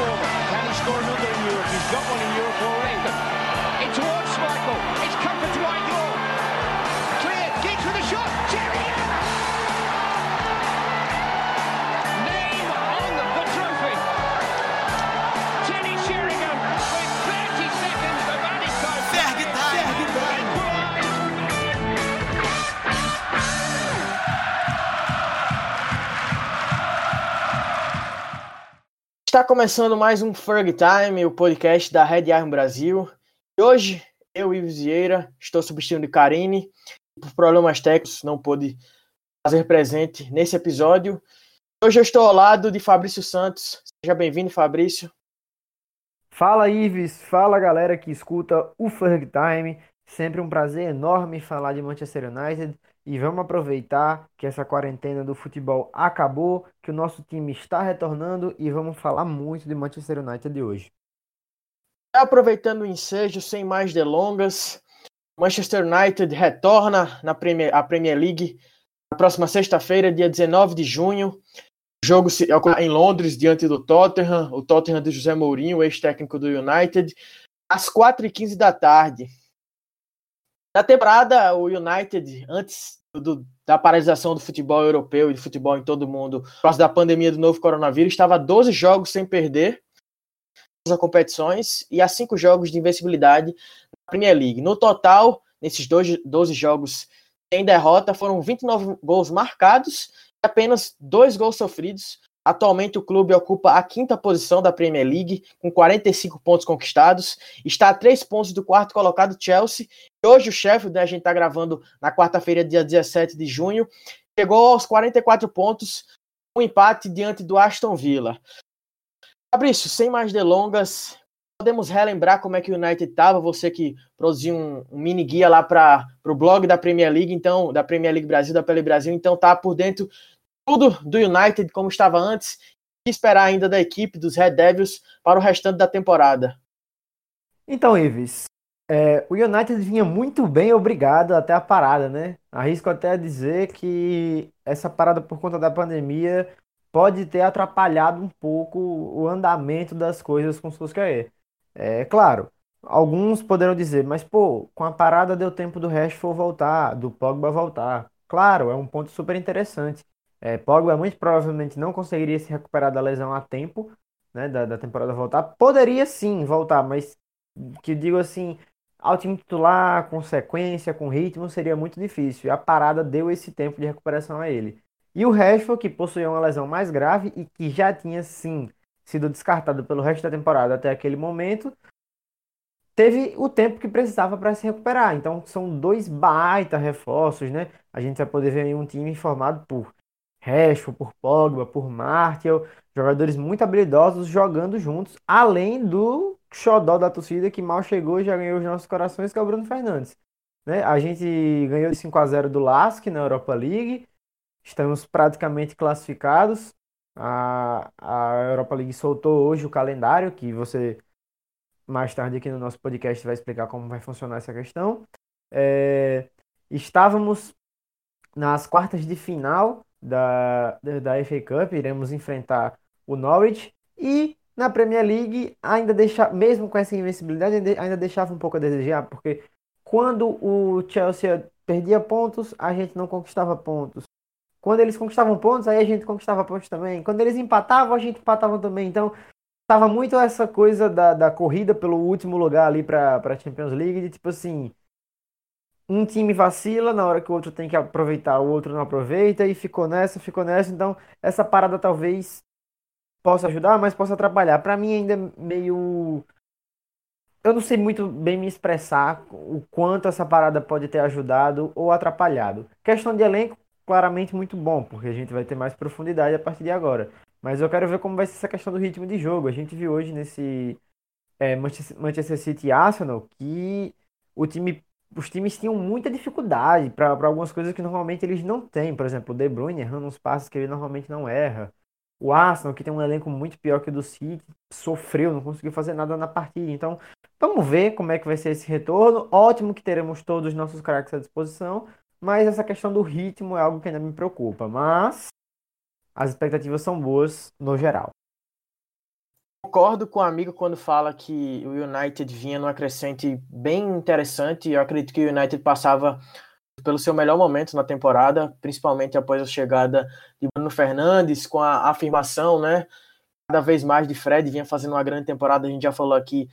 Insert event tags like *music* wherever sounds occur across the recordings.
forward. Can he score another in Europe? He's got one in Europe already. In towards Michael. It's comfort to Whitelaw. Está começando mais um Ferg Time, o podcast da Red Arm Brasil. E hoje, eu, Ives Vieira, estou substituindo Karine. Por problemas técnicos, não pude fazer presente nesse episódio. Hoje eu estou ao lado de Fabrício Santos. Seja bem-vindo, Fabrício. Fala Ives, fala galera que escuta o Ferg Time. Sempre um prazer enorme falar de Manchester United e vamos aproveitar que essa quarentena do futebol acabou, que o nosso time está retornando e vamos falar muito de Manchester United de hoje. Aproveitando o ensejo, sem mais delongas, Manchester United retorna na Premier, a Premier League na próxima sexta-feira, dia 19 de junho. O jogo se, em Londres, diante do Tottenham, o Tottenham de José Mourinho, ex-técnico do United, às 4h15 da tarde. Na temporada, o United, antes do, da paralisação do futebol europeu e do futebol em todo o mundo, por causa da pandemia do novo coronavírus, estava 12 jogos sem perder as competições e a 5 jogos de invencibilidade na Premier League. No total, nesses 12, 12 jogos sem derrota, foram 29 gols marcados e apenas 2 gols sofridos. Atualmente o clube ocupa a quinta posição da Premier League, com 45 pontos conquistados, está a 3 pontos do quarto colocado Chelsea. E hoje o Sheffield, né, a gente está gravando na quarta-feira, dia 17 de junho, chegou aos 44 pontos, um empate diante do Aston Villa. Fabrício, sem mais delongas, podemos relembrar como é que o United estava, você que produziu um, um mini guia lá para o blog da Premier League, então, da Premier League Brasil, da Pele Brasil, então tá por dentro tudo do United como estava antes e esperar ainda da equipe dos Red Devils para o restante da temporada. Então, Ives, é, o United vinha muito bem, obrigado até a parada, né? Arrisco até dizer que essa parada por conta da pandemia pode ter atrapalhado um pouco o andamento das coisas com o Solskjaer. É claro, alguns poderão dizer, mas pô, com a parada deu tempo do Rashford voltar, do Pogba voltar. Claro, é um ponto super interessante. É, Pogba muito provavelmente não conseguiria se recuperar da lesão a tempo, né, da, da temporada voltar. Poderia sim voltar, mas que digo assim, ao time titular, com sequência, com ritmo, seria muito difícil. E a parada deu esse tempo de recuperação a ele. E o Rashford, que possuía uma lesão mais grave e que já tinha sim sido descartado pelo resto da temporada até aquele momento, teve o tempo que precisava para se recuperar. Então são dois baita reforços, né? A gente vai poder ver um time formado por Rashford, por Pogba, por Martial, jogadores muito habilidosos jogando juntos, além do xodó da torcida que mal chegou e já ganhou os nossos corações, que é o Bruno Fernandes. Né? A gente ganhou de 5 a 0 do Lask na Europa League, estamos praticamente classificados. A, a Europa League soltou hoje o calendário, que você mais tarde aqui no nosso podcast vai explicar como vai funcionar essa questão. É, estávamos nas quartas de final da, da FA Cup, iremos enfrentar o Norwich e na Premier League ainda deixa, mesmo com essa invencibilidade, ainda deixava um pouco a desejar, porque quando o Chelsea perdia pontos, a gente não conquistava pontos. Quando eles conquistavam pontos, aí a gente conquistava pontos também. Quando eles empatavam, a gente empatava também. Então, tava muito essa coisa da, da corrida pelo último lugar ali para a Champions League, de tipo assim, um time vacila na hora que o outro tem que aproveitar, o outro não aproveita e ficou nessa, ficou nessa. Então, essa parada talvez possa ajudar, mas possa atrapalhar. Para mim ainda é meio eu não sei muito bem me expressar o quanto essa parada pode ter ajudado ou atrapalhado. Questão de elenco, claramente muito bom, porque a gente vai ter mais profundidade a partir de agora. Mas eu quero ver como vai ser essa questão do ritmo de jogo. A gente viu hoje nesse é, Manchester City Arsenal que o time os times tinham muita dificuldade para algumas coisas que normalmente eles não têm. Por exemplo, o De Bruyne errando uns passos que ele normalmente não erra. O Arsenal, que tem um elenco muito pior que o do City, sofreu, não conseguiu fazer nada na partida. Então, vamos ver como é que vai ser esse retorno. Ótimo que teremos todos os nossos craques à disposição, mas essa questão do ritmo é algo que ainda me preocupa. Mas as expectativas são boas no geral. Concordo com o amigo quando fala que o United vinha numa crescente bem interessante. Eu acredito que o United passava pelo seu melhor momento na temporada, principalmente após a chegada de Bruno Fernandes, com a afirmação, né? Cada vez mais de Fred vinha fazendo uma grande temporada. A gente já falou aqui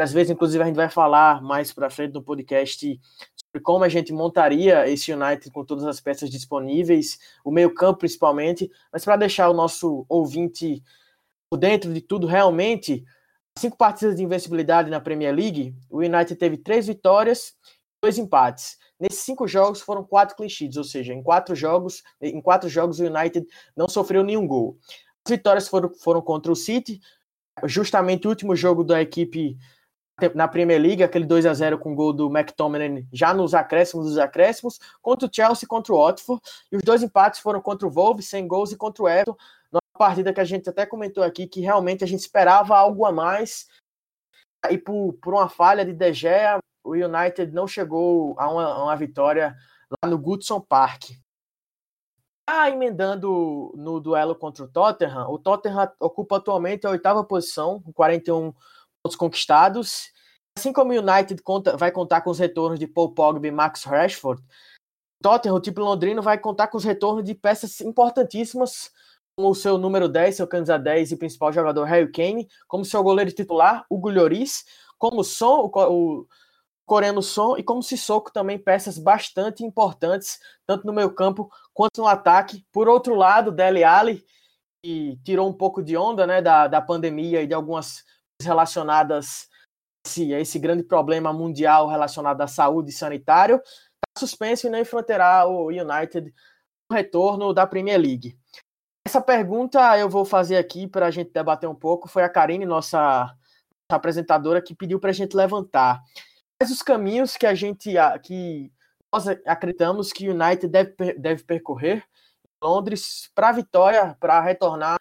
às vezes, inclusive, a gente vai falar mais para frente no podcast sobre como a gente montaria esse United com todas as peças disponíveis, o meio-campo principalmente, mas para deixar o nosso ouvinte dentro de tudo realmente, cinco partidas de invencibilidade na Premier League, o United teve três vitórias, dois empates. Nesses cinco jogos foram quatro sheets, ou seja, em quatro jogos, em quatro jogos o United não sofreu nenhum gol. As vitórias foram, foram contra o City, justamente o último jogo da equipe na Premier League, aquele 2 a 0 com o gol do McTominay já nos acréscimos dos acréscimos, contra o Chelsea contra o Watford, e os dois empates foram contra o Wolves, sem gols, e contra o Everton, partida que a gente até comentou aqui, que realmente a gente esperava algo a mais, e por, por uma falha de De Gea, o United não chegou a uma, a uma vitória lá no Goodson Park. Ah, emendando no duelo contra o Tottenham, o Tottenham ocupa atualmente a oitava posição, com 41 pontos conquistados. Assim como o United conta, vai contar com os retornos de Paul Pogba e Max Rashford, Tottenham, o time londrino, vai contar com os retornos de peças importantíssimas, o seu número 10, seu camisa 10 e principal jogador Harry Kane, como seu goleiro titular, Hugo Lloris, como Son, o, o coreano Son, e como Sissoko também, peças bastante importantes, tanto no meio campo quanto no ataque. Por outro lado, Dele Alli, que tirou um pouco de onda né, da, da pandemia e de algumas relacionadas a esse grande problema mundial relacionado à saúde sanitário, está suspenso e não enfrentará o United no retorno da Premier League. Essa pergunta eu vou fazer aqui para a gente debater um pouco. Foi a Karine, nossa, apresentadora, que pediu para a gente levantar. Quais os caminhos que a gente que nós acreditamos que o United deve, deve percorrer em Londres para a vitória, para retornar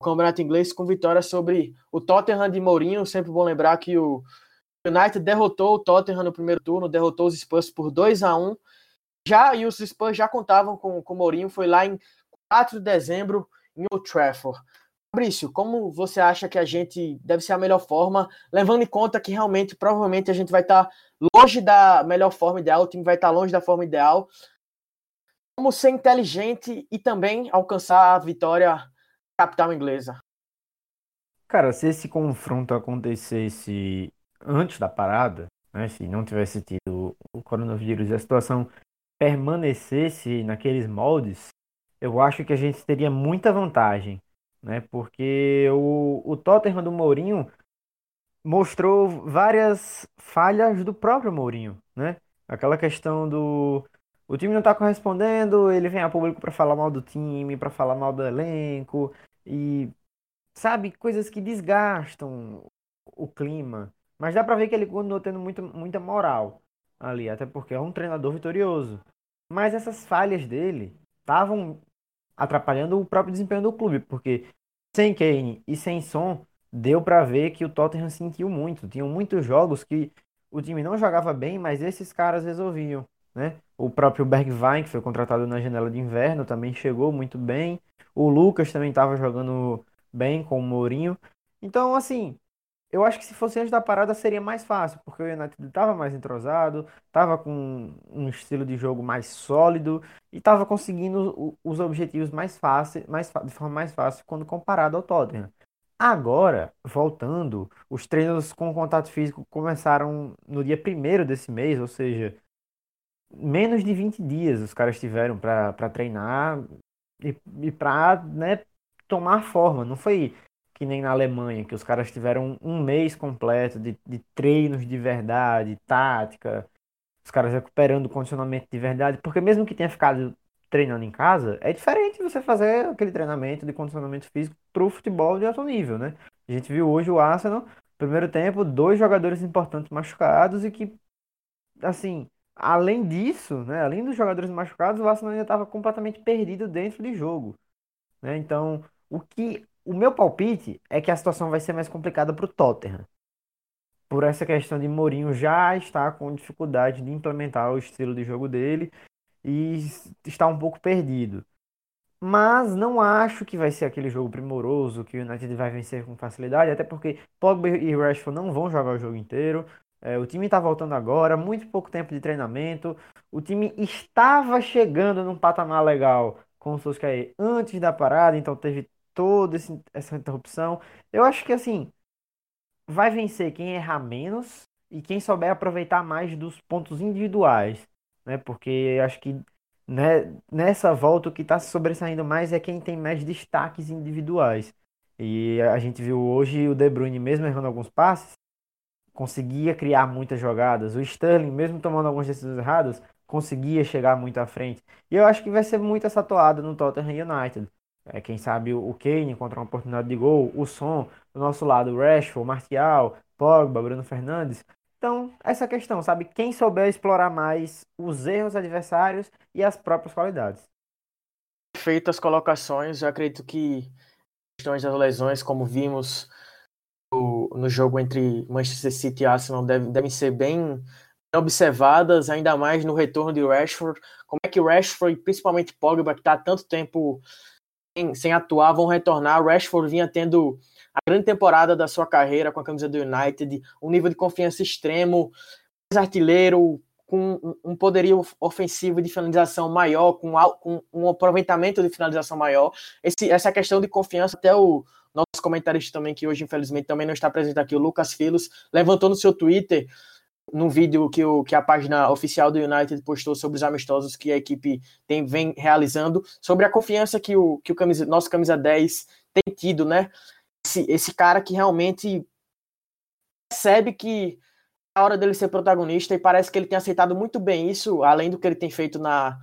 o Campeonato Inglês com vitória sobre o Tottenham de Mourinho. Sempre bom lembrar que o United derrotou o Tottenham no primeiro turno, derrotou os Spurs por 2 a 1 já E os Spurs já contavam com, com o Mourinho, foi lá em 4 de dezembro em Old Trafford. Fabrício, como você acha que a gente deve ser a melhor forma, levando em conta que realmente, provavelmente, a gente vai estar longe da melhor forma ideal, o time vai estar longe da forma ideal. Como ser inteligente e também alcançar a vitória capital inglesa. Cara, se esse confronto acontecesse antes da parada, né, se não tivesse tido o coronavírus e a situação permanecesse naqueles moldes, eu acho que a gente teria muita vantagem, né? Porque o, o Tottenham do Mourinho mostrou várias falhas do próprio Mourinho, né? Aquela questão do o time não tá correspondendo, ele vem a público para falar mal do time, para falar mal do elenco, e sabe, coisas que desgastam o clima. Mas dá pra ver que ele continuou tendo muito, muita moral ali, até porque é um treinador vitorioso. Mas essas falhas dele estavam atrapalhando o próprio desempenho do clube, porque sem Kane e sem Son, deu para ver que o Tottenham sentiu muito. Tinham muitos jogos que o time não jogava bem, mas esses caras resolviam, né? O próprio Bergwijn, que foi contratado na janela de inverno, também chegou muito bem. O Lucas também estava jogando bem com o Mourinho. Então, assim, eu acho que se fosse antes da parada seria mais fácil, porque o United estava mais entrosado, estava com um estilo de jogo mais sólido e estava conseguindo os objetivos mais fácil, mais, de forma mais fácil quando comparado ao Tottenham. Agora, voltando, os treinos com contato físico começaram no dia 1 desse mês, ou seja, menos de 20 dias os caras tiveram para treinar e, e para né, tomar forma. Não foi que nem na Alemanha, que os caras tiveram um mês completo de, de treinos de verdade, tática, os caras recuperando o condicionamento de verdade, porque mesmo que tenha ficado treinando em casa, é diferente você fazer aquele treinamento de condicionamento físico para o futebol de alto nível, né? A gente viu hoje o Arsenal, primeiro tempo, dois jogadores importantes machucados e que, assim, Além disso, né, além dos jogadores machucados, o Arsenal ainda estava completamente perdido dentro de jogo. Né? Então, o que o meu palpite é que a situação vai ser mais complicada para o Tottenham. Por essa questão de Mourinho já estar com dificuldade de implementar o estilo de jogo dele e está um pouco perdido. Mas não acho que vai ser aquele jogo primoroso que o United vai vencer com facilidade, até porque Pogba e Rashford não vão jogar o jogo inteiro. É, o time está voltando agora, muito pouco tempo de treinamento. O time estava chegando num patamar legal com o Solskjaer antes da parada, então teve toda essa interrupção. Eu acho que assim, vai vencer quem errar menos e quem souber aproveitar mais dos pontos individuais, né? Porque acho que né, nessa volta o que está sobressaindo mais é quem tem mais destaques individuais. E a gente viu hoje o De Bruyne mesmo errando alguns passes, conseguia criar muitas jogadas. O Sterling, mesmo tomando algumas decisões erradas, conseguia chegar muito à frente. E eu acho que vai ser muito essa toada no Tottenham United. É, quem sabe o Kane encontra uma oportunidade de gol, o Son, do nosso lado, Rashford, Martial, Pogba, Bruno Fernandes. Então, essa questão, sabe? Quem souber explorar mais os erros adversários e as próprias qualidades. Feitas colocações, eu acredito que questões das lesões, como vimos no, no jogo entre Manchester City e Arsenal, devem, devem ser bem observadas, ainda mais no retorno de Rashford. Como é que Rashford, principalmente Pogba, que está há tanto tempo sem, sem atuar, vão retornar. O Rashford vinha tendo a grande temporada da sua carreira com a camisa do United, um nível de confiança extremo, mais artilheiro, com um poderio ofensivo de finalização maior, com, um aproveitamento de finalização maior. Esse, essa questão de confiança, até o nosso comentarista também, que hoje infelizmente também não está presente aqui, o Lucas Filos, levantou no seu Twitter num vídeo que, o, que a página oficial do United postou sobre os amistosos que a equipe tem, vem realizando, sobre a confiança que o, que o camisa, nosso camisa 10 tem tido, né? Esse, esse cara que realmente percebe que é a hora dele ser protagonista e parece que ele tem aceitado muito bem isso, além do que ele tem feito na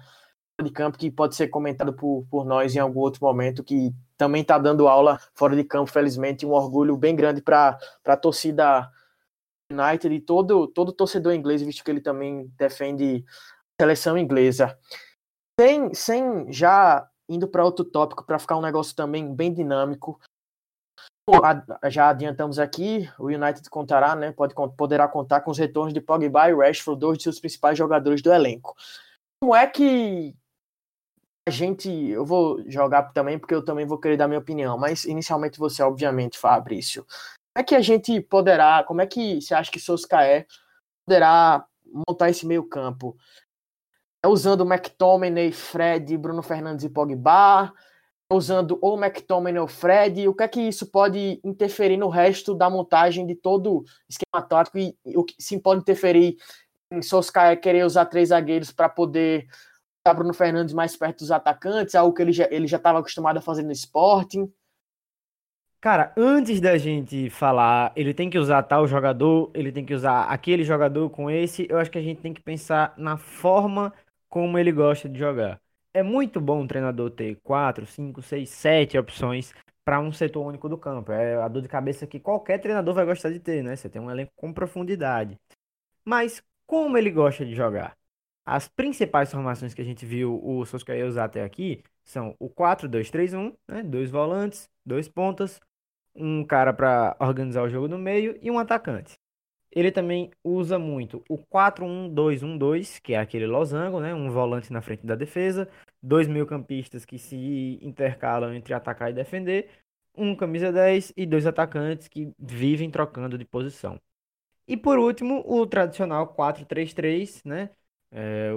de campo, que pode ser comentado por, por nós em algum outro momento, que também está dando aula fora de campo, felizmente, um orgulho bem grande para a torcida United e todo, todo torcedor inglês, visto que ele também defende seleção inglesa. Sem, sem já indo para outro tópico, para ficar um negócio também bem dinâmico, já adiantamos aqui, o United contará, né, pode, poderá contar com os retornos de Pogba e Rashford, dois de seus principais jogadores do elenco. Como é que a gente, eu vou jogar também, porque eu também vou querer dar minha opinião, mas inicialmente você, obviamente, Fabrício é que a gente poderá, como é que você acha que Solskjaer poderá montar esse meio campo? É usando McTominay, Fred, Bruno Fernandes e Pogba? É usando ou McTominay ou Fred? O que é que isso pode interferir no resto da montagem de todo esquema tático e o que sim pode interferir em Solskjaer querer usar três zagueiros para poder Bruno Fernandes mais perto dos atacantes, algo que ele já ele já estava acostumado a fazer no Sporting? Cara, antes da gente falar, ele tem que usar tal jogador, ele tem que usar aquele jogador com esse, eu acho que a gente tem que pensar na forma como ele gosta de jogar. É muito bom um treinador ter 4, 5, 6, 7 opções para um setor único do campo. É a dor de cabeça que qualquer treinador vai gostar de ter, né? Você tem um elenco com profundidade. Mas como ele gosta de jogar? As principais formações que a gente viu o Solskjaer usar até aqui são o 4-2-3-1, né? dois volantes, dois pontas, um cara para organizar o jogo no meio e um atacante. Ele também usa muito o 4-1-2-1-2, que é aquele losango, né? Um volante na frente da defesa, dois meio-campistas que se intercalam entre atacar e defender, um camisa 10 e dois atacantes que vivem trocando de posição. E por último, o tradicional 4-3-3, né? É,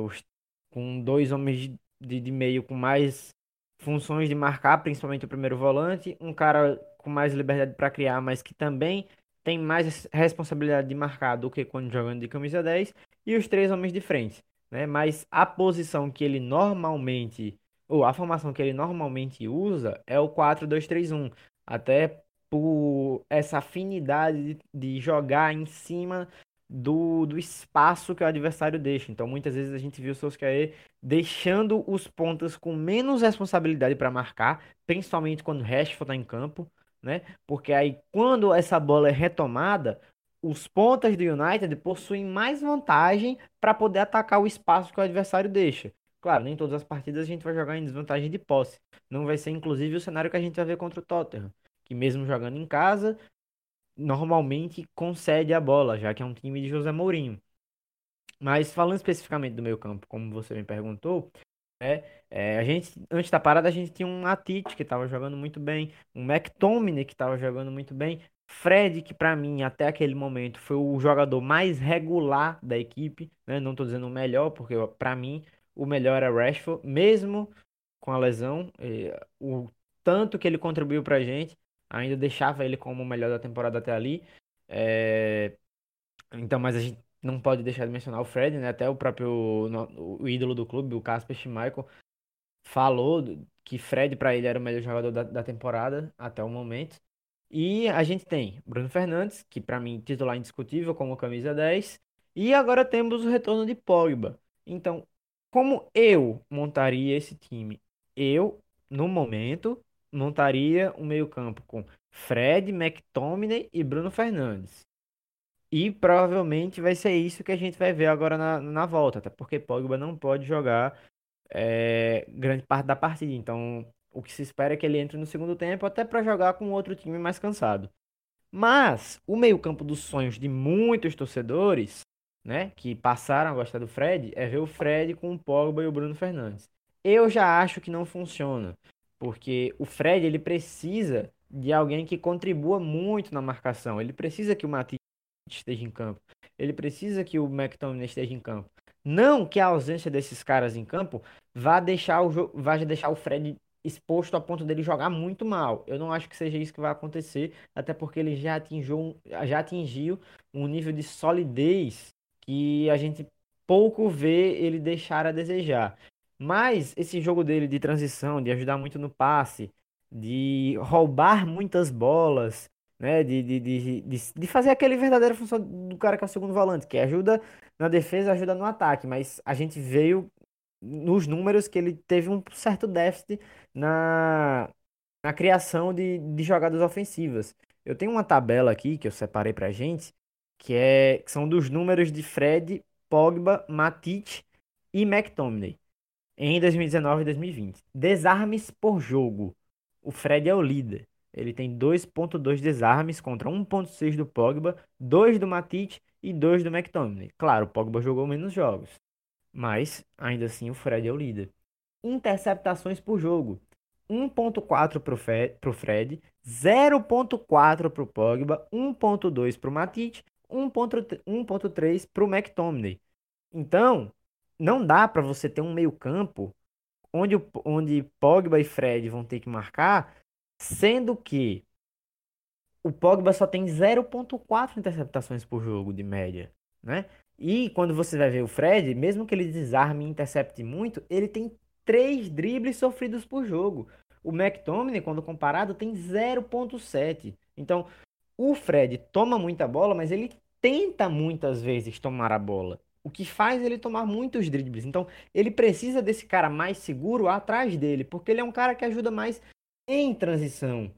com dois homens de, de meio com mais funções de marcar, principalmente o primeiro volante, um cara com mais liberdade para criar, mas que também tem mais responsabilidade de marcar do que quando jogando de camisa 10, e os três homens de frente, né? Mas a posição que ele normalmente, ou a formação que ele normalmente usa é o 4-2-3-1, até por essa afinidade de, jogar em cima do, do espaço que o adversário deixa. Então, muitas vezes a gente viu o Solskjaer deixando os pontas com menos responsabilidade para marcar, principalmente quando o Rashford está em campo, né? Porque aí, quando essa bola é retomada, os pontas do United possuem mais vantagem para poder atacar o espaço que o adversário deixa. Claro, nem todas as partidas a gente vai jogar em desvantagem de posse. Não vai ser, inclusive, o cenário que a gente vai ver contra o Tottenham, que mesmo jogando em casa, normalmente concede a bola, já que é um time de José Mourinho. Mas falando especificamente do meio campo, como você me perguntou, É, é, a gente, antes da parada, a gente tinha um Atite que estava jogando muito bem, um McTominay que estava jogando muito bem, Fred, que para mim, até aquele momento, foi o jogador mais regular da equipe, né? Não estou dizendo o melhor, porque para mim o melhor é Rashford, mesmo com a lesão, o tanto que ele contribuiu pra gente, ainda deixava ele como o melhor da temporada até ali. É... Então, mas a gente não pode deixar de mencionar o Fred, né? Até o próprio o ídolo do clube, o Casper Schmeichel, falou que Fred para ele era o melhor jogador da, da temporada até o momento. E a gente tem Bruno Fernandes, que para mim titular indiscutível como camisa 10, e agora temos o retorno de Pogba. Então, como eu montaria esse time? Eu, no momento, montaria um meio-campo com Fred, McTominay e Bruno Fernandes. E provavelmente vai ser isso que a gente vai ver agora na, na volta, até porque Pogba não pode jogar é, grande parte da partida. Então, o que se espera é que ele entre no segundo tempo, até para jogar com outro time mais cansado. Mas o meio-campo dos sonhos de muitos torcedores, né, que passaram a gostar do Fred, é ver o Fred com o Pogba e o Bruno Fernandes. Eu já acho que não funciona, porque o Fred ele precisa de alguém que contribua muito na marcação. Ele precisa que o Matisse esteja em campo. Ele precisa que o McTominay esteja em campo. Não que a ausência desses caras em campo vá deixar o, vá deixar o Fred exposto a ponto dele jogar muito mal. Eu não acho que seja isso que vai acontecer, até porque ele já atingiu, já atingiu um nível de solidez que a gente pouco vê ele deixar a desejar. Mas esse jogo dele de transição, de ajudar muito no passe, de roubar muitas bolas, né? De, de, de, de, de fazer aquele verdadeiro função do cara que é o segundo volante, que ajuda na defesa, ajuda no ataque. Mas a gente veio nos números que ele teve um certo déficit na, na criação de, de jogadas ofensivas. Eu tenho uma tabela aqui que eu separei pra gente, que, é, que são dos números de Fred, Pogba, Matite e McTominay em 2019 e 2020. Desarmes por jogo. O Fred é o líder. Ele tem 2.2 desarmes contra 1.6 do Pogba, 2 do Matite e 2 do McTominay. Claro, o Pogba jogou menos jogos, mas ainda assim o Fred é o líder. Interceptações por jogo. 1.4 para o Fred, 0.4 para o Pogba, 1.2 para o Matite, 1.3 para o McTominay. Então, não dá para você ter um meio campo onde, onde Pogba e Fred vão ter que marcar Sendo que o Pogba só tem 0.4 interceptações por jogo de média, né? E quando você vai ver o Fred, mesmo que ele desarme e intercepte muito, ele tem 3 dribles sofridos por jogo. O McTominay, quando comparado, tem 0.7. Então, o Fred toma muita bola, mas ele tenta muitas vezes tomar a bola. O que faz ele tomar muitos dribles. Então, ele precisa desse cara mais seguro atrás dele, porque ele é um cara que ajuda mais em transição,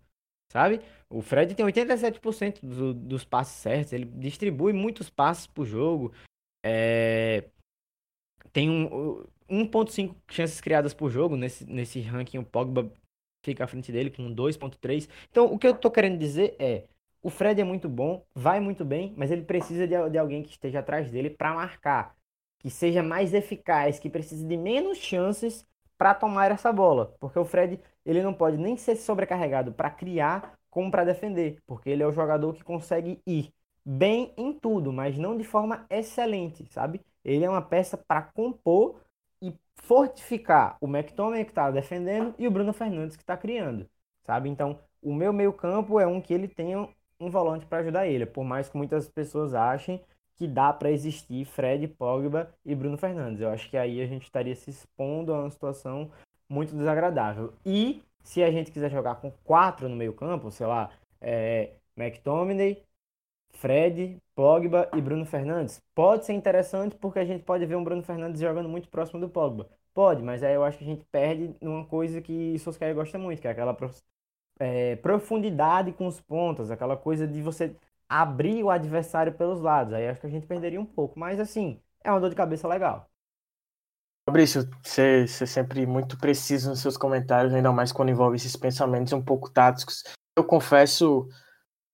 sabe? O Fred tem 87% do, dos passes certos, ele distribui muitos passes por jogo, é... tem um, 1.5 chances criadas por jogo, nesse, nesse ranking o Pogba fica à frente dele com 2.3. Então, o que eu tô querendo dizer é, o Fred é muito bom, vai muito bem, mas ele precisa de, de alguém que esteja atrás dele para marcar, que seja mais eficaz, que precise de menos chances para tomar essa bola, porque o Fred ele não pode nem ser sobrecarregado para criar como para defender, porque ele é o jogador que consegue ir bem em tudo, mas não de forma excelente, sabe? Ele é uma peça para compor e fortificar o McTominay que está defendendo e o Bruno Fernandes que está criando, sabe? Então, o meu meio-campo é um que ele tenha um volante para ajudar ele, por mais que muitas pessoas achem que dá para existir Fred, Pogba e Bruno Fernandes. Eu acho que aí a gente estaria se expondo a uma situação muito desagradável. E se a gente quiser jogar com quatro no meio campo, sei lá, é, McTominay, Fred, Pogba e Bruno Fernandes, pode ser interessante porque a gente pode ver um Bruno Fernandes jogando muito próximo do Pogba. Pode, mas aí eu acho que a gente perde numa coisa que Solskjaer gosta muito, que é aquela é, profundidade com os pontos, aquela coisa de você abrir o adversário pelos lados. Aí acho que a gente perderia um pouco, mas assim, é uma dor de cabeça legal. Fabrício, você, você é sempre muito preciso nos seus comentários, ainda mais quando envolve esses pensamentos um pouco táticos. Eu confesso,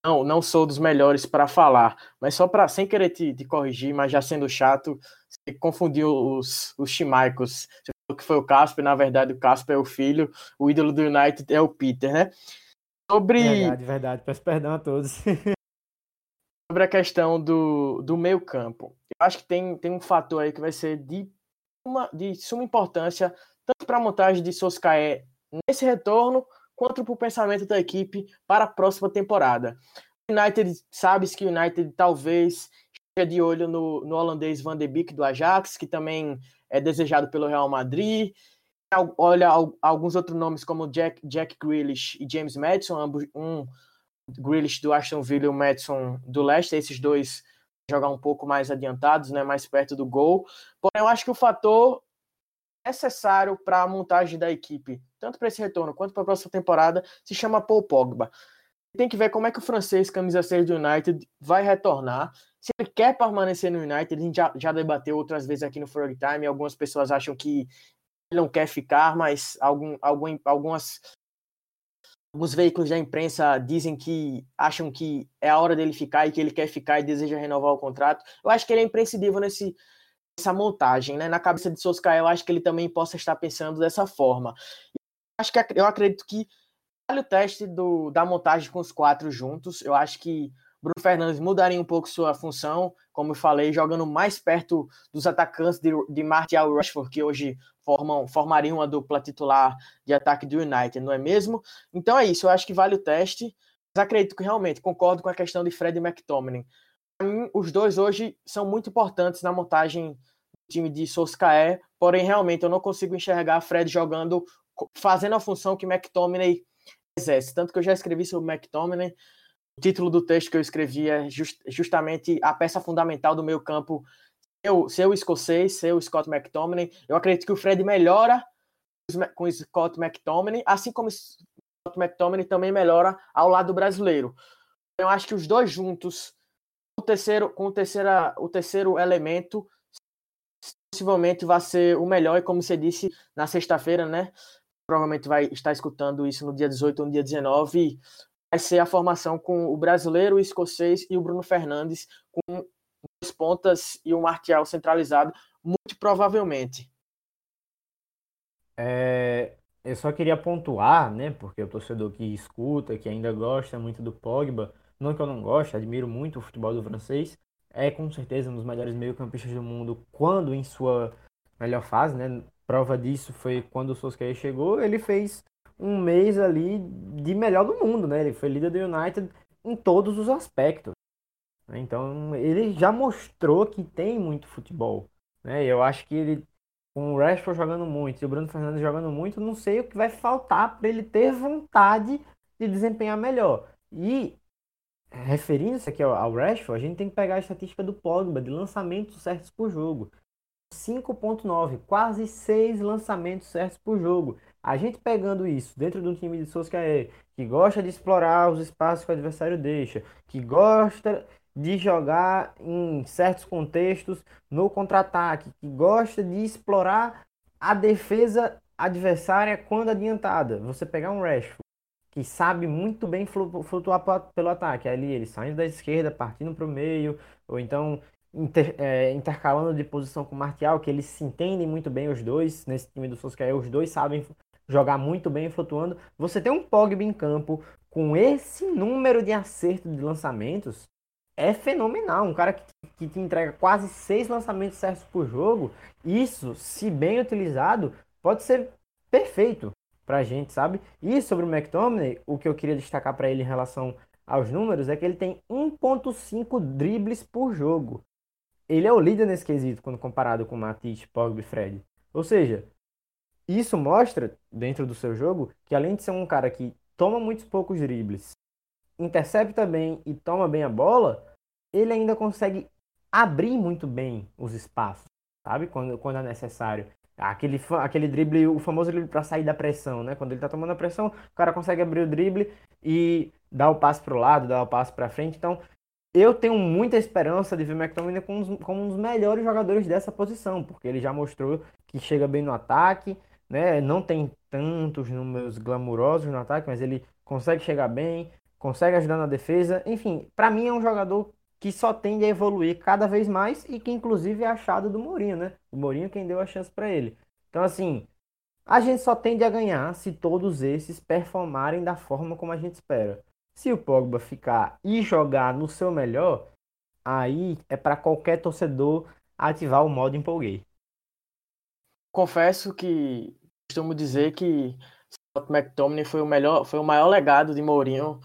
não, não sou dos melhores para falar, mas só para, sem querer te, te, corrigir, mas já sendo chato, você confundiu os, os chimaicos. Você que foi o Casper, na verdade o Casper é o filho, o ídolo do United é o Peter, né? Sobre. Verdade, verdade. Peço perdão a todos. *laughs* sobre a questão do, do meio campo. Eu acho que tem, tem um fator aí que vai ser de, uma, de suma importância, tanto para a montagem de Soscaé nesse retorno, quanto para o pensamento da equipe para a próxima temporada. O United sabe que o United talvez esteja de olho no, no holandês Van de Beek do Ajax, que também é desejado pelo Real Madrid. Olha alguns outros nomes como Jack, Jack Grealish e James Madison, ambos, um Grealish do Aston Villa e o Madison do Leicester, esses dois jogar um pouco mais adiantados, né, mais perto do gol. Porém, eu acho que o fator necessário para a montagem da equipe, tanto para esse retorno quanto para a próxima temporada, se chama Paul Pogba. Tem que ver como é que o francês, camisa 6 do United, vai retornar. Se ele quer permanecer no United, a gente já, já debateu outras vezes aqui no Frog Time. Algumas pessoas acham que ele não quer ficar, mas algum, algum, algumas, alguns veículos da imprensa dizem que acham que é a hora dele ficar e que ele quer ficar e deseja renovar o contrato. Eu acho que ele é imprescindível nesse, nessa montagem, né? Na cabeça de Soscar, eu acho que ele também possa estar pensando dessa forma. acho que eu acredito que vale o teste do, da montagem com os quatro juntos. Eu acho que Bruno Fernandes mudaria um pouco sua função, como eu falei, jogando mais perto dos atacantes de, de Martial Rashford, que hoje formam, formariam uma dupla titular de ataque do United, não é mesmo? Então é isso, eu acho que vale o teste. Mas acredito que realmente concordo com a questão de Fred e McTominay. Para mim, os dois hoje são muito importantes na montagem do time de Solskjaer, porém, realmente, eu não consigo enxergar Fred jogando, fazendo a função que McTominay exerce. Tanto que eu já escrevi sobre McTominay, o título do texto que eu escrevi é just, justamente a peça fundamental do meu campo ser, ser o escocês, ser o Scott McTominay. Eu acredito que o Fred melhora com o Scott McTominay, assim como o Scott McTominay também melhora ao lado brasileiro. Eu acho que os dois juntos, o terceiro, com o, terceira, o terceiro elemento, possivelmente vai ser o melhor, e como você disse na sexta-feira, né? Provavelmente vai estar escutando isso no dia 18 ou no dia 19 vai ser a formação com o brasileiro, o escocês e o Bruno Fernandes, com pontas e o Martial centralizado, muito provavelmente. É, eu só queria pontuar, né, porque o torcedor que escuta, que ainda gosta muito do Pogba, não que eu não goste, admiro muito o futebol do francês, é com certeza um dos melhores meio-campistas do mundo quando em sua melhor fase, né? Prova disso foi quando o Solskjaer chegou, ele fez um mês ali de melhor do mundo, né? Ele foi líder do United em todos os aspectos. Né? Então ele já mostrou que tem muito futebol. Né? Eu acho que ele, com o Rashford jogando muito e o Bruno Fernandes jogando muito, não sei o que vai faltar para ele ter vontade de desempenhar melhor. E referindo-se aqui ao Rashford, a gente tem que pegar a estatística do Pogba de lançamentos certos por jogo. 5.9, quase 6 lançamentos certos por jogo. A gente pegando isso dentro de um time de Solskjaer que gosta de explorar os espaços que o adversário deixa, que gosta de jogar em certos contextos no contra-ataque, que gosta de explorar a defesa adversária quando adiantada. Você pegar um Rashford que sabe muito bem flutuar pelo ataque, ali ele saindo da esquerda, partindo para o meio, ou então inter, é, intercalando de posição com o Martial, que eles se entendem muito bem os dois, nesse time do Solskjaer, os dois sabem jogar muito bem flutuando. Você tem um Pogba em campo com esse número de acerto de lançamentos, é fenomenal. Um cara que, que te entrega quase seis lançamentos certos por jogo, isso, se bem utilizado, pode ser perfeito pra gente, sabe? E sobre o McTominay, o que eu queria destacar para ele em relação aos números é que ele tem 1.5 dribles por jogo. Ele é o líder nesse quesito quando comparado com Matisse, Pogba e Fred. Ou seja, isso mostra, dentro do seu jogo, que além de ser um cara que toma muitos poucos dribles, intercepta bem e toma bem a bola, ele ainda consegue abrir muito bem os espaços, sabe? Quando, quando é necessário. Aquele, aquele drible, o famoso drible para sair da pressão, né? Quando ele tá tomando a pressão, o cara consegue abrir o drible e dar o passe para o lado, dar o passe para frente. Então, eu tenho muita esperança de ver o McTominay como, como um dos melhores jogadores dessa posição, porque ele já mostrou que chega bem no ataque, né? Não tem tantos números glamurosos no ataque, mas ele consegue chegar bem, consegue ajudar na defesa. Enfim, para mim é um jogador que só tende a evoluir cada vez mais e que inclusive é achado do Mourinho, né? O Mourinho quem deu a chance para ele. Então, assim, a gente só tende a ganhar se todos esses performarem da forma como a gente espera. Se o Pogba ficar e jogar no seu melhor, aí é para qualquer torcedor ativar o modo empolguei. Confesso que costumo dizer que Scott McTominay foi o melhor, foi o maior legado de Mourinho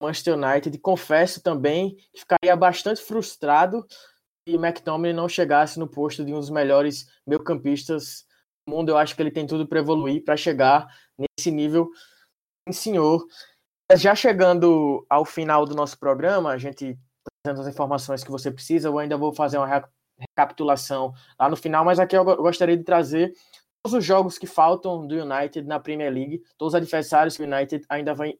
Manchester United. Confesso também que ficaria bastante frustrado se McTominay não chegasse no posto de um dos melhores meio-campistas do mundo. Eu acho que ele tem tudo para evoluir, para chegar nesse nível. Senhor, já chegando ao final do nosso programa, a gente trazendo as informações que você precisa, eu ainda vou fazer uma recapitulação lá no final, mas aqui eu gostaria de trazer todos os jogos que faltam do United na Premier League, todos os adversários que o United ainda vai,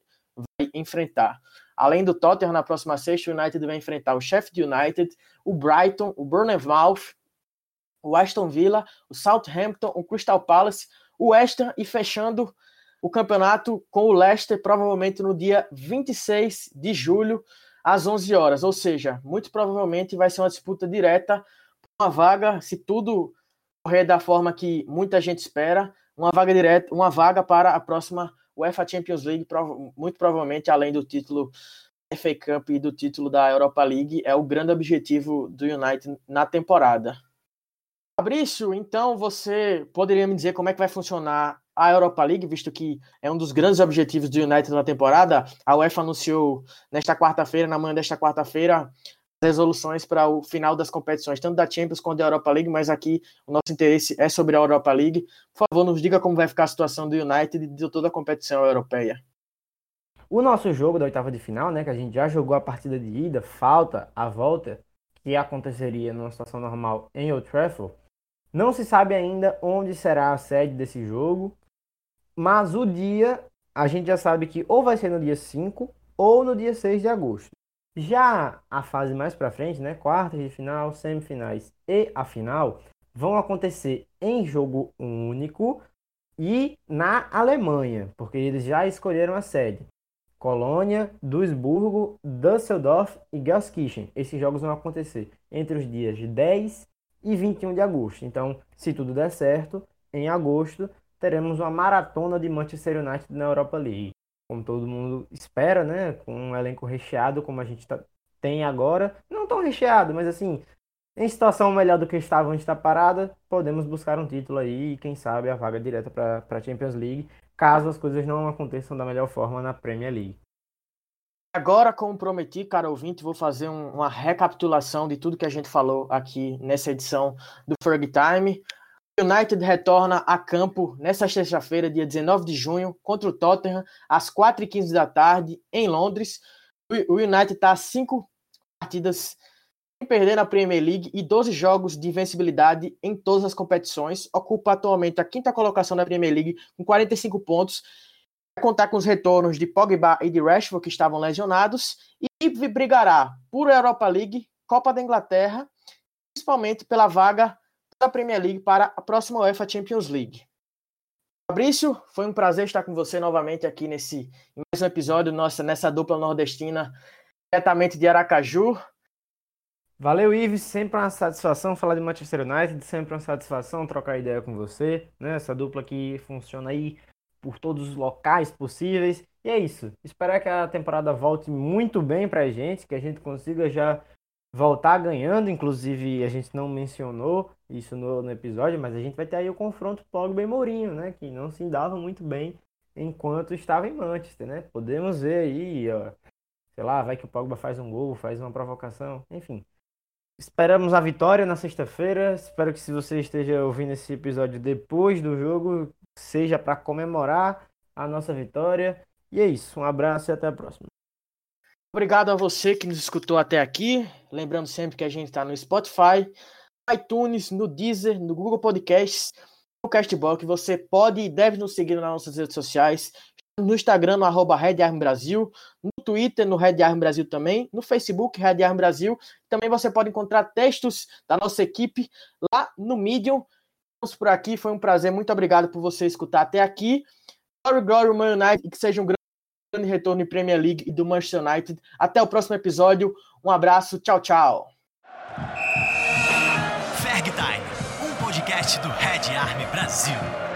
enfrentar. Além do Tottenham, na próxima sexta, o United vai enfrentar o Sheffield United, o Brighton, o Bournemouth, o Aston Villa, o Southampton, o Crystal Palace, o West Ham e fechando o campeonato com o Leicester, provavelmente no dia 26 de julho, às 11 horas. Ou seja, muito provavelmente vai ser uma disputa direta uma vaga, se tudo correr da forma que muita gente espera, uma vaga direta, uma vaga para a próxima UEFA Champions League, muito provavelmente além do título FA Cup e do título da Europa League, é o grande objetivo do United na temporada. Fabrício, então você poderia me dizer como é que vai funcionar a Europa League, visto que é um dos grandes objetivos do United na temporada? A UEFA anunciou nesta quarta-feira, na manhã desta quarta-feira, resoluções para o final das competições, tanto da Champions quanto da Europa League, mas aqui o nosso interesse é sobre a Europa League. Por favor, nos diga como vai ficar a situação do United e de toda a competição europeia. O nosso jogo da oitava de final, né, que a gente já jogou a partida de ida, falta a volta, que aconteceria numa situação normal em Old Trafford, não se sabe ainda onde será a sede desse jogo, mas o dia a gente já sabe que ou vai ser no dia 5 ou no dia 6 de agosto. Já a fase mais para frente, né, quartas de final, semifinais e a final, vão acontecer em jogo único e na Alemanha, porque eles já escolheram a sede. Colônia, Duisburgo, Düsseldorf e Gelsenkirchen. Esses jogos vão acontecer entre os dias 10 e 21 de agosto. Então, se tudo der certo, em agosto teremos uma maratona de Manchester United na Europa League como todo mundo espera, né? Com um elenco recheado como a gente tá, tem agora. Não tão recheado, mas assim, em situação melhor do que estava antes da parada, podemos buscar um título aí e quem sabe a vaga direta para a Champions League, caso as coisas não aconteçam da melhor forma na Premier League. Agora, como prometi, cara ouvinte, vou fazer um, uma recapitulação de tudo que a gente falou aqui nessa edição do Ferg Time. United retorna a campo nesta sexta-feira, dia 19 de junho, contra o Tottenham, às 4h15 da tarde, em Londres. O United está a cinco partidas sem perder na Premier League e 12 jogos de invencibilidade em todas as competições. Ocupa atualmente a quinta colocação da Premier League com 45 pontos. Vai contar com os retornos de Pogba e de Rashford, que estavam lesionados, e brigará por Europa League, Copa da Inglaterra, principalmente pela vaga da Premier League para a próxima UEFA Champions League. Fabrício, foi um prazer estar com você novamente aqui nesse episódio nossa nessa dupla nordestina diretamente de Aracaju. Valeu, Ives. Sempre uma satisfação falar de Manchester United, sempre uma satisfação trocar ideia com você, né? Essa dupla que funciona aí por todos os locais possíveis. E é isso. Esperar que a temporada volte muito bem pra gente, que a gente consiga já voltar ganhando. Inclusive, a gente não mencionou isso no, no, episódio, mas a gente vai ter aí o confronto Pogba e Mourinho, né? Que não se dava muito bem enquanto estava em Manchester, né? Podemos ver aí, ó, sei lá, vai que o Pogba faz um gol, faz uma provocação, enfim. Esperamos a vitória na sexta-feira. Espero que se você esteja ouvindo esse episódio depois do jogo, seja para comemorar a nossa vitória. E é isso. Um abraço e até a próxima. Obrigado a você que nos escutou até aqui. Lembrando sempre que a gente está no Spotify, iTunes, no Deezer, no Google Podcasts, no Castbox. Você pode e deve nos seguir nas nossas redes sociais. No Instagram, no arroba Red Arm Brasil, no Twitter, no Red Arm Brasil também, no Facebook, Red Arm Brasil. Também você pode encontrar textos da nossa equipe lá no Medium. Vamos por aqui, foi um prazer. Muito obrigado por você escutar até aqui. Glory, glory, Man United, e que seja um grande retorno em Premier League e do Manchester United. Até o próximo episódio. Um abraço. Tchau, tchau. Podcast do Red Army Brasil.